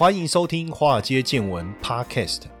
欢迎收听《华尔街见闻》Podcast。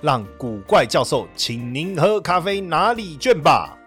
让古怪教授请您喝咖啡拿礼券吧。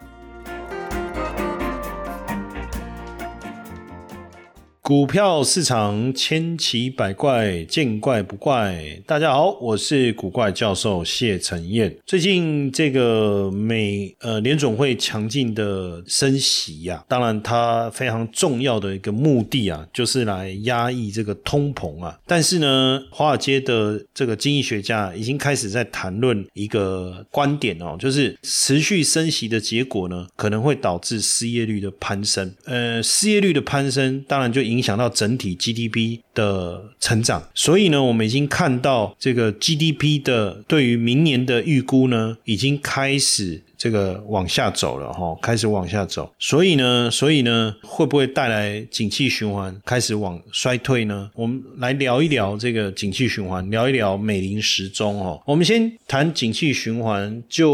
股票市场千奇百怪，见怪不怪。大家好，我是古怪教授谢承彦。最近这个美呃联总会强劲的升息呀，当然它非常重要的一个目的啊，就是来压抑这个通膨啊。但是呢，华尔街的这个经济学家已经开始在谈论一个观点哦，就是持续升息的结果呢，可能会导致失业率的攀升。呃，失业率的攀升，当然就影。影响到整体 GDP 的成长，所以呢，我们已经看到这个 GDP 的对于明年的预估呢，已经开始。这个往下走了哈，开始往下走，所以呢，所以呢，会不会带来景气循环开始往衰退呢？我们来聊一聊这个景气循环，聊一聊美林时钟哦。我们先谈景气循环，就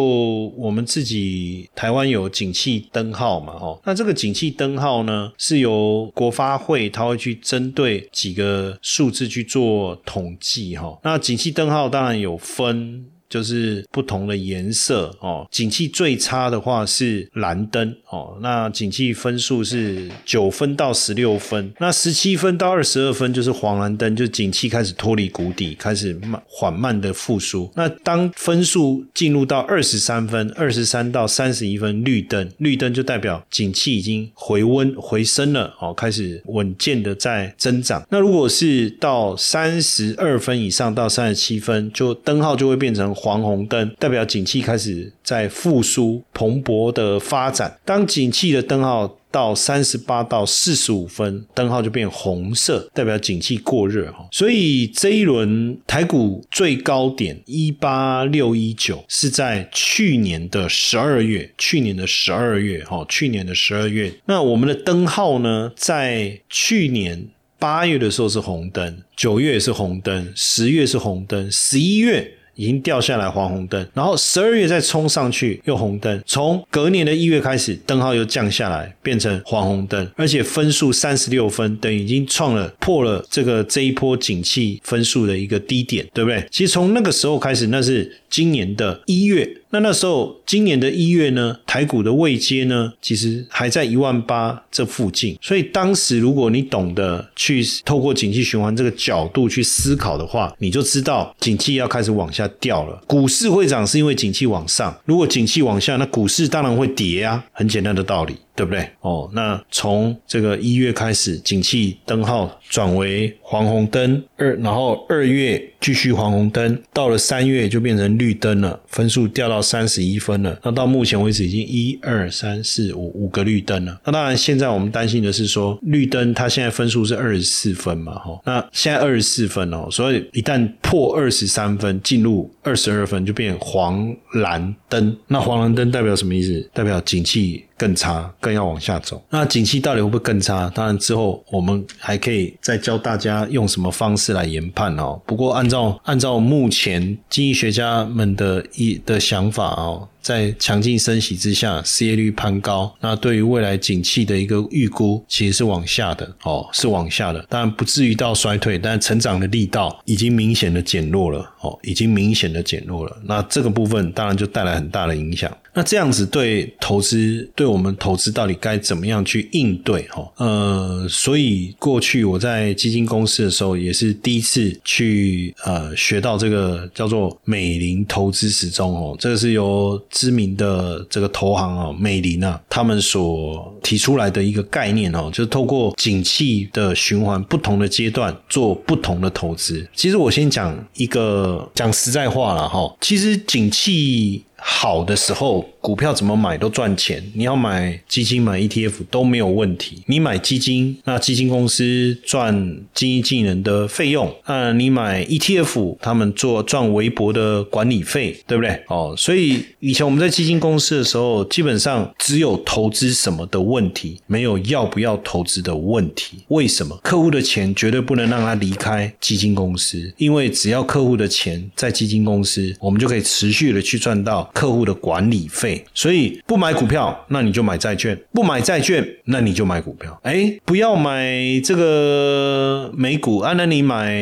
我们自己台湾有景气灯号嘛哈，那这个景气灯号呢，是由国发会它会去针对几个数字去做统计哈。那景气灯号当然有分。就是不同的颜色哦，景气最差的话是蓝灯哦，那景气分数是九分到十六分，那十七分到二十二分就是黄蓝灯，就景气开始脱离谷底，开始慢缓慢的复苏。那当分数进入到二十三分，二十三到三十一分绿灯，绿灯就代表景气已经回温回升了哦，开始稳健的在增长。那如果是到三十二分以上到三十七分，就灯号就会变成。黄红灯代表景气开始在复苏蓬勃的发展。当景气的灯号到三十八到四十五分，灯号就变红色，代表景气过热哈。所以这一轮台股最高点一八六一九是在去年的十二月，去年的十二月哈，去年的十二月。那我们的灯号呢，在去年八月的时候是红灯，九月是红灯，十月是红灯，十一月。已经掉下来黄红灯，然后十二月再冲上去又红灯，从隔年的一月开始灯号又降下来变成黄红灯，而且分数三十六分，等于已经创了破了这个这一波景气分数的一个低点，对不对？其实从那个时候开始，那是今年的一月。那那时候，今年的一月呢，台股的位阶呢，其实还在一万八这附近。所以当时，如果你懂得去透过景气循环这个角度去思考的话，你就知道景气要开始往下掉了。股市会涨是因为景气往上，如果景气往下，那股市当然会跌啊，很简单的道理。对不对？哦，那从这个一月开始，景气灯号转为黄红灯，二然后二月继续黄红灯，到了三月就变成绿灯了，分数掉到三十一分了。那到目前为止已经一二三四五五个绿灯了。那当然，现在我们担心的是说，绿灯它现在分数是二十四分嘛？哈，那现在二十四分哦，所以一旦破二十三分，进入二十二分，就变黄蓝灯。那黄蓝灯代表什么意思？代表景气。更差，更要往下走。那景气到底会不会更差？当然之后我们还可以再教大家用什么方式来研判哦。不过按照按照目前经济学家们的一的想法哦。在强劲升息之下，失业率攀高，那对于未来景气的一个预估其实是往下的哦，是往下的。当然不至于到衰退，但成长的力道已经明显的减弱了哦，已经明显的减弱了。那这个部分当然就带来很大的影响。那这样子对投资，对我们投资到底该怎么样去应对哈？呃，所以过去我在基金公司的时候，也是第一次去呃学到这个叫做美林投资时钟哦，这个是由知名的这个投行啊，美林啊，他们所提出来的一个概念哦，就是透过景气的循环不同的阶段做不同的投资。其实我先讲一个讲实在话了哈，其实景气好的时候，股票怎么买都赚钱。你要买基金、买 ETF 都没有问题。你买基金，那基金公司赚经济技能的费用；那你买 ETF，他们做赚微薄的管理费，对不对？哦，所以以前我们在基金公司的时候，基本上只有投资什么的问题，没有要不要投资的问题。为什么？客户的钱绝对不能让他离开基金公司，因为只要客户的钱在基金公司，我们就可以持续的去赚到。客户的管理费，所以不买股票，那你就买债券；不买债券，那你就买股票。哎，不要买这个美股啊，那你买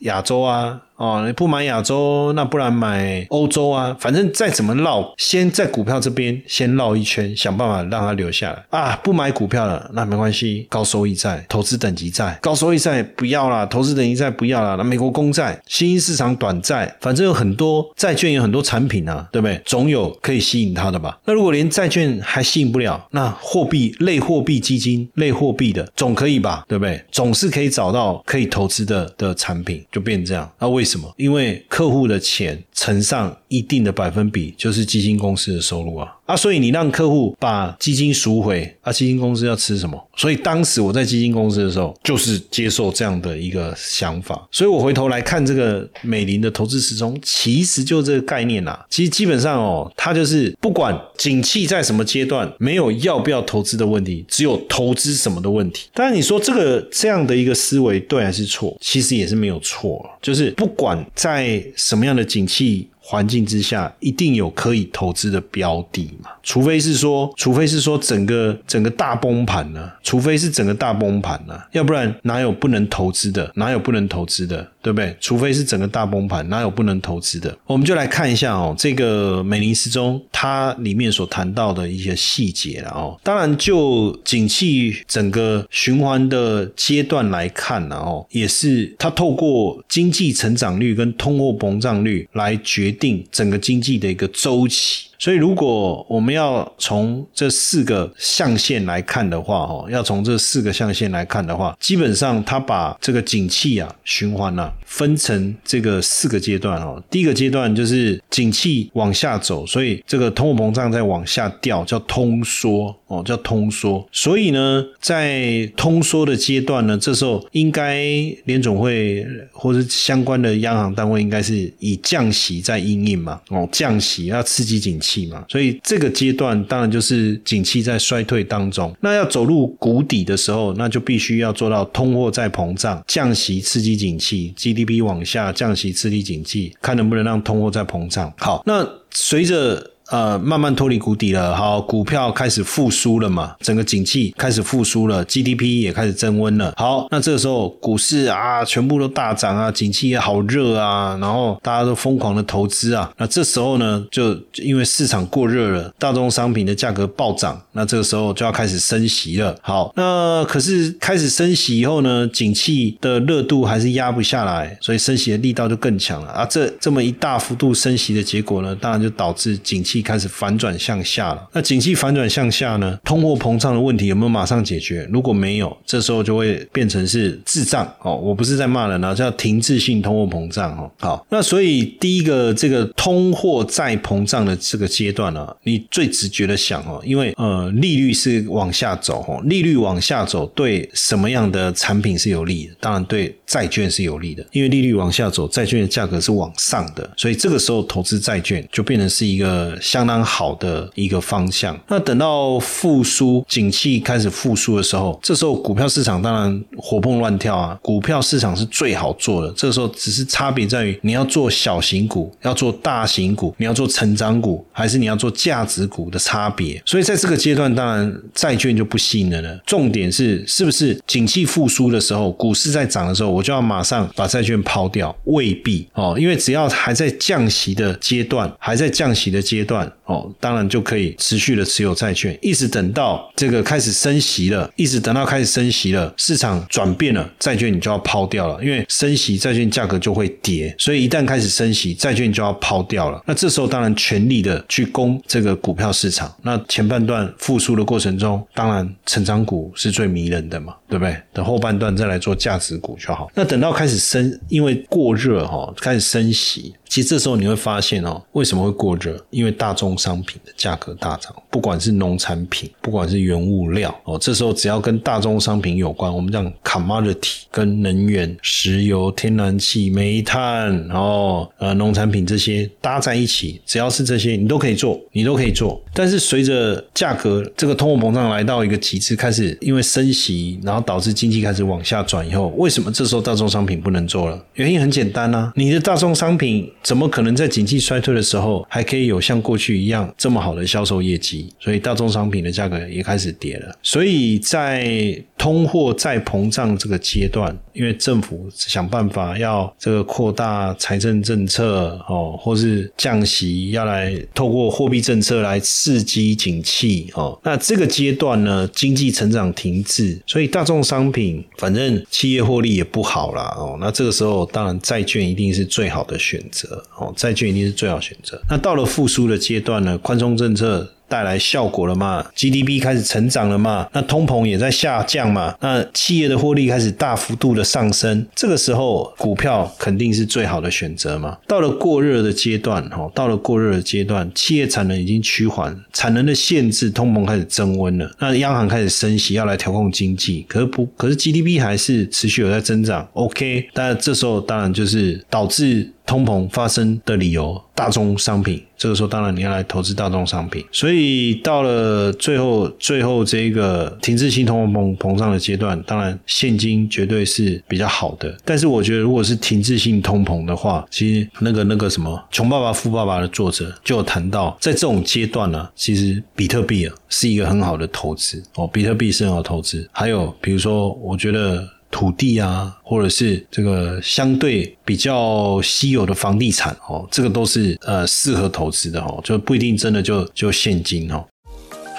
亚洲啊。哦，你不买亚洲，那不然买欧洲啊？反正再怎么绕，先在股票这边先绕一圈，想办法让它留下来啊！不买股票了，那没关系，高收益债、投资等级债、高收益债不要了，投资等级债不要了，那美国公债、新兴市场短债，反正有很多债券，有很多产品啊，对不对？总有可以吸引它的吧？那如果连债券还吸引不了，那货币类货币基金、类货币的总可以吧？对不对？总是可以找到可以投资的的产品，就变这样。那为什什么？因为客户的钱乘上一定的百分比，就是基金公司的收入啊。啊，所以你让客户把基金赎回，啊，基金公司要吃什么？所以当时我在基金公司的时候，就是接受这样的一个想法。所以我回头来看这个美林的投资时钟，其实就这个概念啦。其实基本上哦，它就是不管景气在什么阶段，没有要不要投资的问题，只有投资什么的问题。当然你说这个这样的一个思维对还是错？其实也是没有错，就是不管在什么样的景气。环境之下，一定有可以投资的标的嘛？除非是说，除非是说整个整个大崩盘呢？除非是整个大崩盘呢？要不然哪有不能投资的？哪有不能投资的？对不对？除非是整个大崩盘，哪有不能投资的？我们就来看一下哦，这个美林时钟它里面所谈到的一些细节了哦。当然，就景气整个循环的阶段来看呢哦，也是它透过经济成长率跟通货膨胀率来决定整个经济的一个周期。所以，如果我们要从这四个象限来看的话，哦，要从这四个象限来看的话，基本上它把这个景气啊循环啊分成这个四个阶段哦。第一个阶段就是景气往下走，所以这个通货膨胀在往下掉，叫通缩哦，叫通缩。所以呢，在通缩的阶段呢，这时候应该联总会或者相关的央行单位应该是以降息在应应嘛，哦，降息要刺激景气。嘛，所以这个阶段当然就是景气在衰退当中。那要走入谷底的时候，那就必须要做到通货在膨胀、降息刺激景气，GDP 往下降息刺激经济，看能不能让通货再膨胀。好，那随着。呃，慢慢脱离谷底了，好，股票开始复苏了嘛，整个景气开始复苏了，GDP 也开始增温了。好，那这个时候股市啊，全部都大涨啊，景气也好热啊，然后大家都疯狂的投资啊。那这时候呢，就因为市场过热了，大宗商品的价格暴涨，那这个时候就要开始升息了。好，那可是开始升息以后呢，景气的热度还是压不下来，所以升息的力道就更强了啊。这这么一大幅度升息的结果呢，当然就导致景气。开始反转向下了，那景气反转向下呢？通货膨胀的问题有没有马上解决？如果没有，这时候就会变成是滞胀哦。我不是在骂人啊，叫停滞性通货膨胀哦。好，那所以第一个这个通货再膨胀的这个阶段呢，你最直觉的想哦，因为呃利率是往下走哦，利率往下走对什么样的产品是有利的？当然对债券是有利的，因为利率往下走，债券的价格是往上的，所以这个时候投资债券就变成是一个。相当好的一个方向。那等到复苏、景气开始复苏的时候，这时候股票市场当然活蹦乱跳啊！股票市场是最好做的。这个时候只是差别在于你要做小型股、要做大型股、你要做成长股，还是你要做价值股的差别。所以在这个阶段，当然债券就不吸引了。重点是是不是景气复苏的时候，股市在涨的时候，我就要马上把债券抛掉？未必哦，因为只要还在降息的阶段，还在降息的阶段。哦，当然就可以持续的持有债券，一直等到这个开始升息了，一直等到开始升息了，市场转变了，债券你就要抛掉了，因为升息债券价格就会跌，所以一旦开始升息，债券就要抛掉了。那这时候当然全力的去攻这个股票市场。那前半段复苏的过程中，当然成长股是最迷人的嘛。对不对？等后半段再来做价值股就好。那等到开始升，因为过热哈，开始升息。其实这时候你会发现哦，为什么会过热？因为大宗商品的价格大涨，不管是农产品，不管是原物料哦，这时候只要跟大宗商品有关，我们讲 commodity 跟能源、石油、天然气、煤炭，然后呃农产品这些搭在一起，只要是这些，你都可以做，你都可以做。但是随着价格这个通货膨胀来到一个极致，开始因为升息，然后导致经济开始往下转以后，为什么这时候大宗商品不能做了？原因很简单啊，你的大宗商品。怎么可能在经济衰退的时候还可以有像过去一样这么好的销售业绩？所以大宗商品的价格也开始跌了。所以在通货再膨胀这个阶段，因为政府想办法要这个扩大财政政策哦，或是降息，要来透过货币政策来刺激景气哦。那这个阶段呢，经济成长停滞，所以大众商品反正企业获利也不好啦哦。那这个时候，当然债券一定是最好的选择。哦，债券一定是最好选择。那到了复苏的阶段呢？宽松政策。带来效果了嘛？GDP 开始成长了嘛？那通膨也在下降嘛？那企业的获利开始大幅度的上升，这个时候股票肯定是最好的选择嘛？到了过热的阶段，哈，到了过热的阶段，企业产能已经趋缓，产能的限制，通膨开始增温了。那央行开始升息，要来调控经济，可是不，可是 GDP 还是持续有在增长。OK，但这时候当然就是导致。通膨发生的理由，大宗商品，这个时候当然你要来投资大宗商品，所以到了最后，最后这个停滞性通货膨膨胀的阶段，当然现金绝对是比较好的。但是我觉得，如果是停滞性通膨的话，其实那个那个什么《穷爸爸富爸爸》的作者就有谈到，在这种阶段呢，其实比特币啊是一个很好的投资哦，比特币是很好投资。还有比如说，我觉得。土地啊，或者是这个相对比较稀有的房地产哦，这个都是呃适合投资的哦，就不一定真的就就现金哦。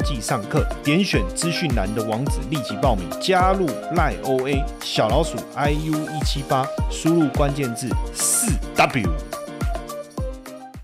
记上课，点选资讯栏的网址，立即报名加入赖 OA 小老鼠 iu 一七八，输入关键字四 W。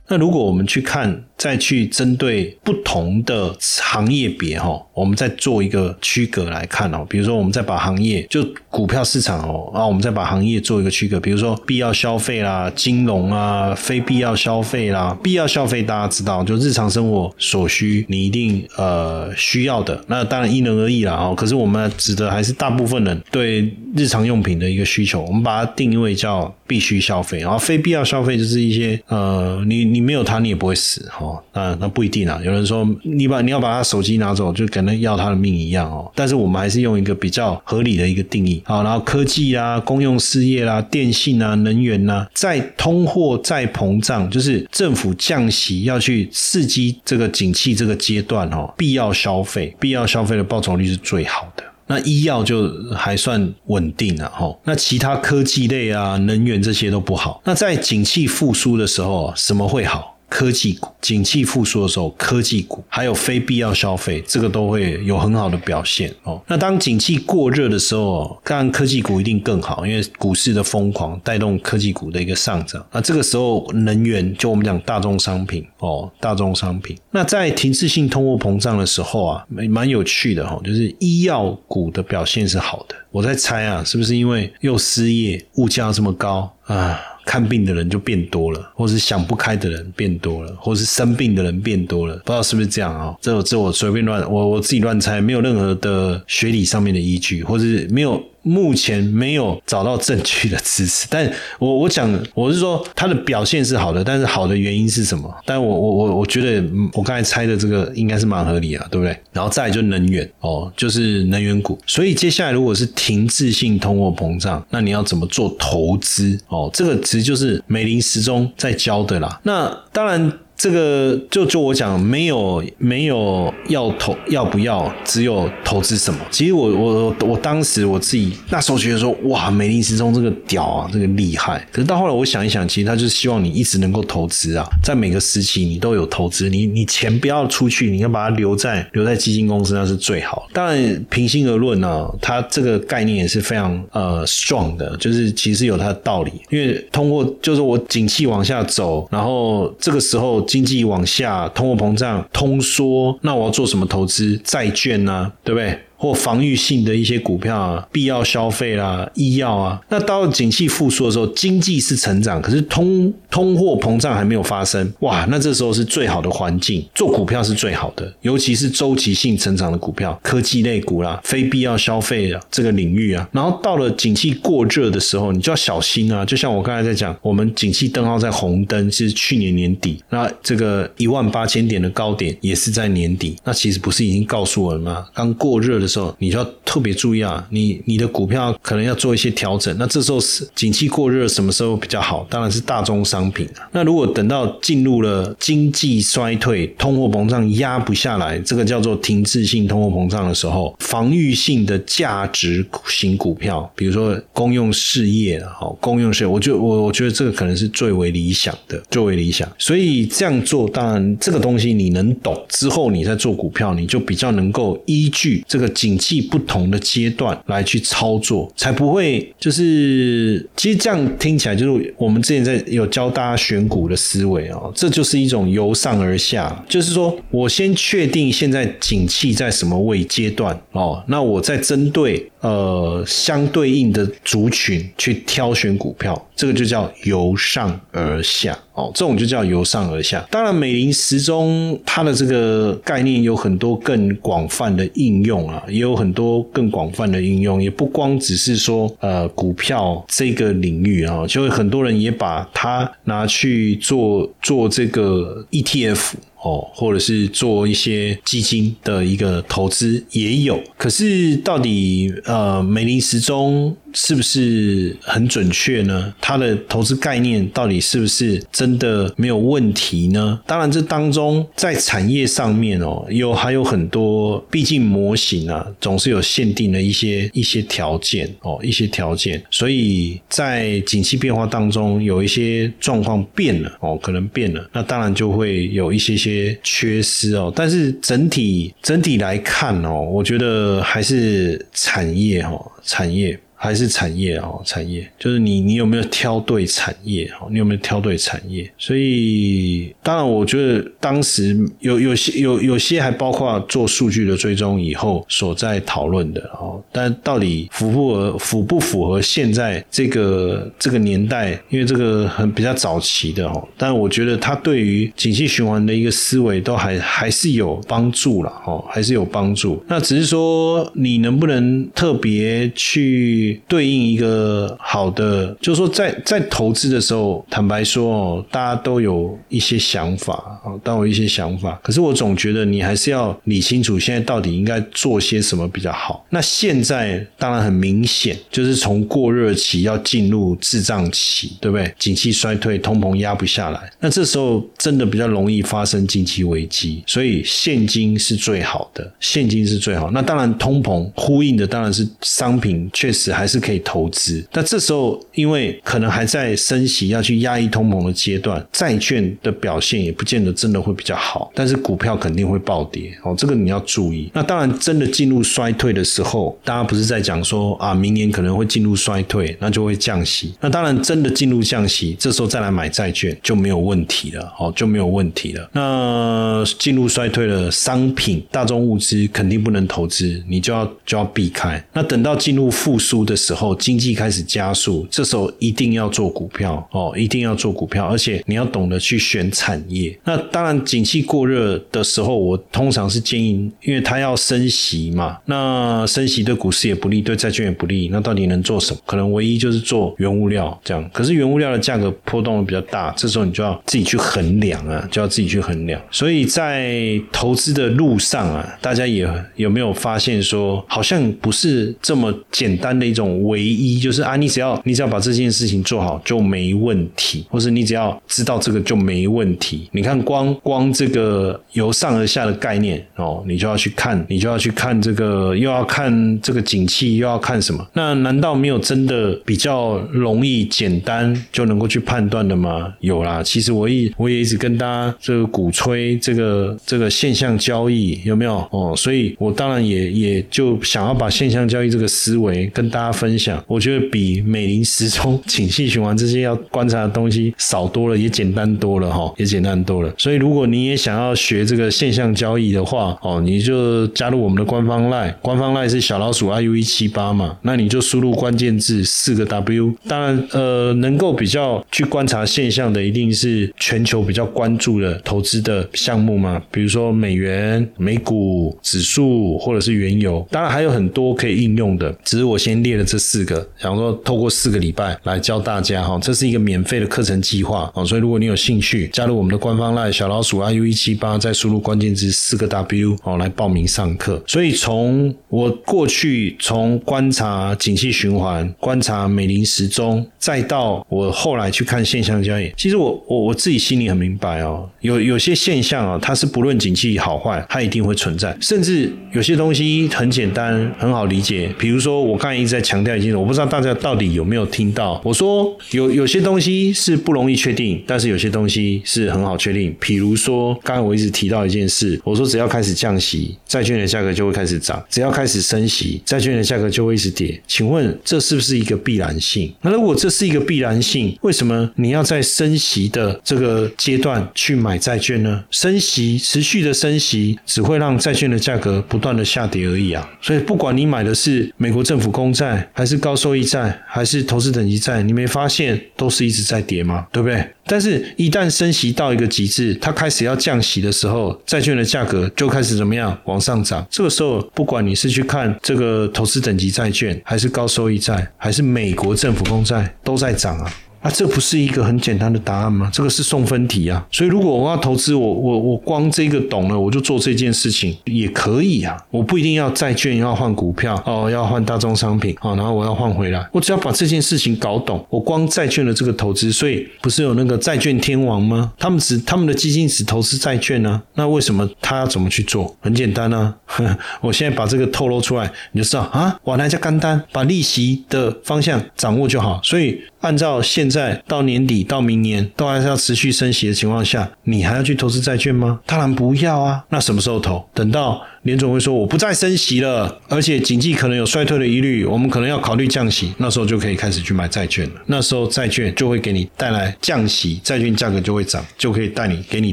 那如果我们去看。再去针对不同的行业别哈，我们再做一个区隔来看哦。比如说，我们再把行业就股票市场哦，啊，我们再把行业做一个区隔。比如说，必要消费啦、金融啊、非必要消费啦。必要消费大家知道，就日常生活所需，你一定呃需要的。那当然因人而异啦哦。可是我们指的还是大部分人对日常用品的一个需求，我们把它定义为叫必须消费。然后非必要消费就是一些呃，你你没有它你也不会死哈。啊，那不一定啊。有人说，你把你要把他手机拿走，就可能要他的命一样哦。但是我们还是用一个比较合理的一个定义啊。然后科技啊、公用事业啦、电信啊、能源呐，在通货再膨胀，就是政府降息要去刺激这个景气这个阶段哦，必要消费，必要消费的报酬率是最好的。那医药就还算稳定了哈。那其他科技类啊、能源这些都不好。那在景气复苏的时候，什么会好？科技股景气复苏的时候，科技股还有非必要消费，这个都会有很好的表现哦。那当景气过热的时候，当然科技股一定更好，因为股市的疯狂带动科技股的一个上涨。那这个时候能源就我们讲大众商品哦，大众商品。那在停滞性通货膨胀的时候啊，蛮有趣的哈，就是医药股的表现是好的。我在猜啊，是不是因为又失业，物价这么高啊？看病的人就变多了，或是想不开的人变多了，或是生病的人变多了，不知道是不是这样啊？这这我随便乱，我我自己乱猜，没有任何的学理上面的依据，或是没有。目前没有找到证据的支持，但我我讲我是说它的表现是好的，但是好的原因是什么？但我我我我觉得我刚才猜的这个应该是蛮合理啊，对不对？然后再就能源哦，就是能源股。所以接下来如果是停滞性通货膨胀，那你要怎么做投资？哦，这个其实就是美林时钟在教的啦。那当然。这个就就我讲，没有没有要投要不要，只有投资什么。其实我我我当时我自己那时候觉得说，哇，美林时钟这个屌啊，这个厉害。可是到后来我想一想，其实他就是希望你一直能够投资啊，在每个时期你都有投资，你你钱不要出去，你要把它留在留在基金公司，那是最好。当然，平心而论呢，它这个概念也是非常呃 strong 的，就是其实有它的道理，因为通过就是我景气往下走，然后这个时候经济往下，通货膨胀通缩，那我要做什么投资？债券呢？对不对？或防御性的一些股票啊，必要消费啦、医药啊，那到了景气复苏的时候，经济是成长，可是通通货膨胀还没有发生，哇，那这时候是最好的环境，做股票是最好的，尤其是周期性成长的股票，科技类股啦、非必要消费的这个领域啊。然后到了景气过热的时候，你就要小心啊。就像我刚才在讲，我们景气灯号在红灯是去年年底，那这个一万八千点的高点也是在年底，那其实不是已经告诉我了吗？刚过热的。时候你就要特别注意啊，你你的股票可能要做一些调整。那这时候是景气过热，什么时候比较好？当然是大宗商品啊。那如果等到进入了经济衰退、通货膨胀压不下来，这个叫做停滞性通货膨胀的时候，防御性的价值型股票，比如说公用事业，好，公用事业，我就我我觉得这个可能是最为理想的，最为理想。所以这样做，当然这个东西你能懂之后，你在做股票，你就比较能够依据这个。景气不同的阶段来去操作，才不会就是其实这样听起来就是我们之前在有教大家选股的思维哦，这就是一种由上而下，就是说我先确定现在景气在什么位阶段哦，那我再针对呃相对应的族群去挑选股票，这个就叫由上而下。哦，这种就叫由上而下。当然，美林时钟它的这个概念有很多更广泛的应用啊，也有很多更广泛的应用，也不光只是说呃股票这个领域啊，就会很多人也把它拿去做做这个 ETF。哦，或者是做一些基金的一个投资也有，可是到底呃美林时钟是不是很准确呢？它的投资概念到底是不是真的没有问题呢？当然，这当中在产业上面哦，有还有很多，毕竟模型啊总是有限定的一些一些条件哦，一些条件，所以在景气变化当中有一些状况变了哦，可能变了，那当然就会有一些些。缺失哦，但是整体整体来看哦，我觉得还是产业哦，产业。还是产业哦，产业就是你，你有没有挑对产业哦？你有没有挑对产业？所以，当然，我觉得当时有有些有有些还包括做数据的追踪以后所在讨论的哦。但到底符不符符不符合现在这个这个年代？因为这个很比较早期的哦。但我觉得它对于景气循环的一个思维都还还是有帮助了哦，还是有帮助。那只是说你能不能特别去。对应一个好的，就是说，在在投资的时候，坦白说哦，大家都有一些想法啊，都有一些想法。可是我总觉得你还是要理清楚，现在到底应该做些什么比较好。那现在当然很明显，就是从过热期要进入滞胀期，对不对？景气衰退，通膨压不下来，那这时候真的比较容易发生经济危机。所以现金是最好的，现金是最好。那当然，通膨呼应的当然是商品，确实还。是可以投资，但这时候因为可能还在升息要去压抑通膨的阶段，债券的表现也不见得真的会比较好，但是股票肯定会暴跌哦，这个你要注意。那当然，真的进入衰退的时候，大家不是在讲说啊，明年可能会进入衰退，那就会降息。那当然，真的进入降息，这时候再来买债券就没有问题了，哦，就没有问题了。那进入衰退的商品、大众物资肯定不能投资，你就要就要避开。那等到进入复苏的。时候，经济开始加速，这时候一定要做股票哦，一定要做股票，而且你要懂得去选产业。那当然，景气过热的时候，我通常是建议，因为它要升息嘛，那升息对股市也不利，对债券也不利。那到底能做什么？可能唯一就是做原物料这样。可是原物料的价格波动比较大，这时候你就要自己去衡量啊，就要自己去衡量。所以在投资的路上啊，大家也有没有发现说，好像不是这么简单的。一种唯一，就是啊，你只要你只要把这件事情做好就没问题，或是你只要知道这个就没问题。你看，光光这个由上而下的概念哦，你就要去看，你就要去看这个，又要看这个景气，又要看什么？那难道没有真的比较容易简单就能够去判断的吗？有啦，其实我一我也一直跟大家这个鼓吹这个这个现象交易有没有哦？所以我当然也也就想要把现象交易这个思维跟大分享。我觉得比美林时钟、景气循环这些要观察的东西少多了，也简单多了哈，也简单多了。所以如果你也想要学这个现象交易的话哦，你就加入我们的官方 line，官方 line 是小老鼠 iu 一七八嘛，那你就输入关键字四个 W。当然呃，能够比较去观察现象的，一定是全球比较关注的投资的项目嘛，比如说美元、美股指数或者是原油。当然还有很多可以应用的，只是我先列了这四个，想说透过四个礼拜来教大家哈，这是一个免费的课程计划哦，所以如果你有兴趣加入我们的官方 line 小老鼠 iu 一七八，再输入关键字四个 W 哦来报名上课。所以从我过去从观察景气循环、观察美林时钟，再到我后来去看现象交易，其实我我我自己心里很明白哦，有有些现象啊，它是不论景气好坏，它一定会存在，甚至有些东西很简单很好理解，比如说我刚才一直在强调一件事，我不知道大家到底有没有听到，我说有有些东西是不容易确定，但是有些东西是很好确定，比如说刚才我一直提到一件事，我说只要开始降息，债券的价格就会开始涨；只要开始升息，债券的价格就会一直跌。请问这是不是一个必然性？那如果这是一个必然性，为什么你要在升息的这个阶段去买债券呢？升息持续的升息只会让债券的价格不断的下跌而已啊！所以不管你买的是美国政府公债，还是高收益债，还是投资等级债，你没发现都是一直在跌吗？对不对？但是，一旦升息到一个极致，它开始要降息的时候，债券的价格就开始怎么样往上涨？这个时候，不管你是去看这个投资等级债券，还是高收益债，还是美国政府公债，都在涨啊！啊，这不是一个很简单的答案吗？这个是送分题啊！所以，如果我要投资，我我我光这个懂了，我就做这件事情也可以啊！我不一定要债券，要换股票哦，要换大宗商品哦，然后我要换回来，我只要把这件事情搞懂，我光债券的这个投资，所以不是有那个债券天王吗？他们只他们的基金只投资债券呢？那为什么他要怎么去做？很简单啊！我现在把这个透露出来，你就知道啊，我来家干单，把利息的方向掌握就好。所以按照现在到年底到明年都还是要持续升息的情况下，你还要去投资债券吗？当然不要啊！那什么时候投？等到。联总会说我不再升息了，而且经济可能有衰退的疑虑，我们可能要考虑降息，那时候就可以开始去买债券了。那时候债券就会给你带来降息，债券价格就会涨，就可以带你给你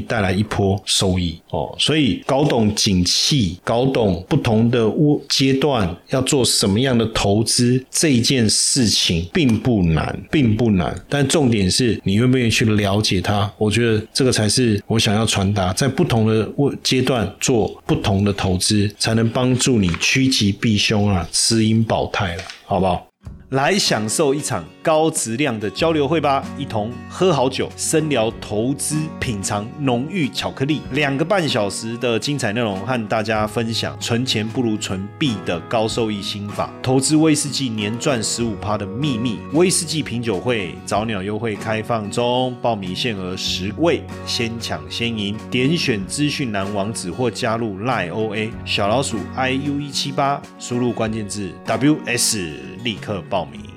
带来一波收益哦。所以搞懂景气，搞懂不同的阶段要做什么样的投资，这一件事情并不难，并不难。但重点是你愿不愿意去了解它。我觉得这个才是我想要传达，在不同的阶段做不同的投。才能帮助你趋吉避凶啊，滋阴保胎了，好不好？来享受一场高质量的交流会吧，一同喝好酒，深聊投资，品尝浓郁巧克力，两个半小时的精彩内容，和大家分享存钱不如存币的高收益心法，投资威士忌年赚十五趴的秘密，威士忌品酒会早鸟优惠开放中，报名限额十位，先抢先赢，点选资讯栏网址或加入赖 OA 小老鼠 iu 一七八，输入关键字 ws，立刻报。call me.